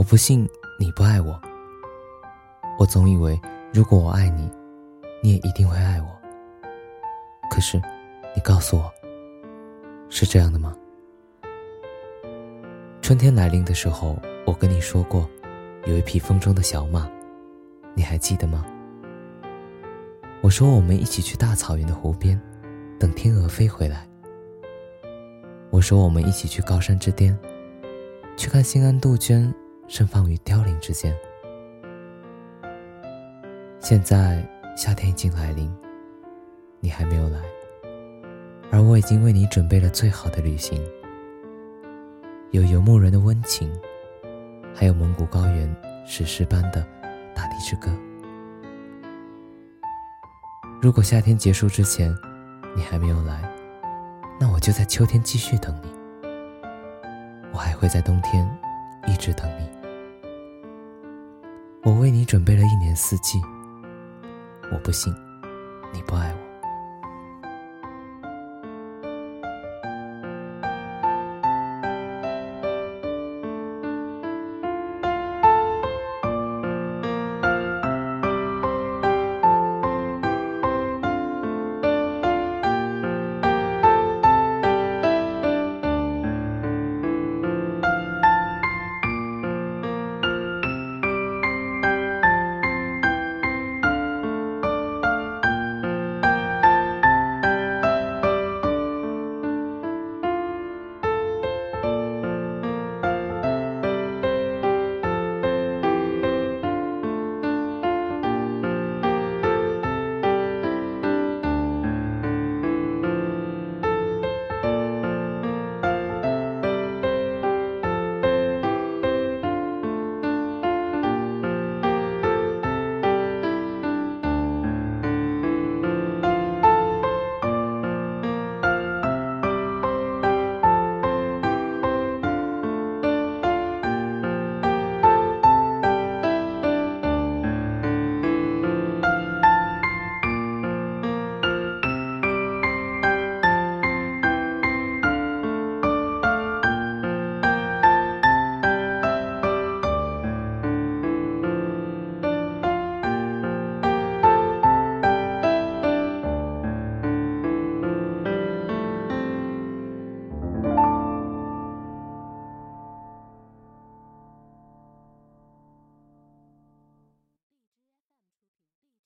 我不信你不爱我。我总以为，如果我爱你，你也一定会爱我。可是，你告诉我，是这样的吗？春天来临的时候，我跟你说过，有一匹风中的小马，你还记得吗？我说我们一起去大草原的湖边，等天鹅飞回来。我说我们一起去高山之巅，去看心安杜鹃盛放于凋零之间。现在夏天已经来临，你还没有来，而我已经为你准备了最好的旅行。有游牧人的温情，还有蒙古高原史诗般的大地之歌。如果夏天结束之前，你还没有来，那我就在秋天继续等你。我还会在冬天一直等你。我为你准备了一年四季。我不信，你不爱我。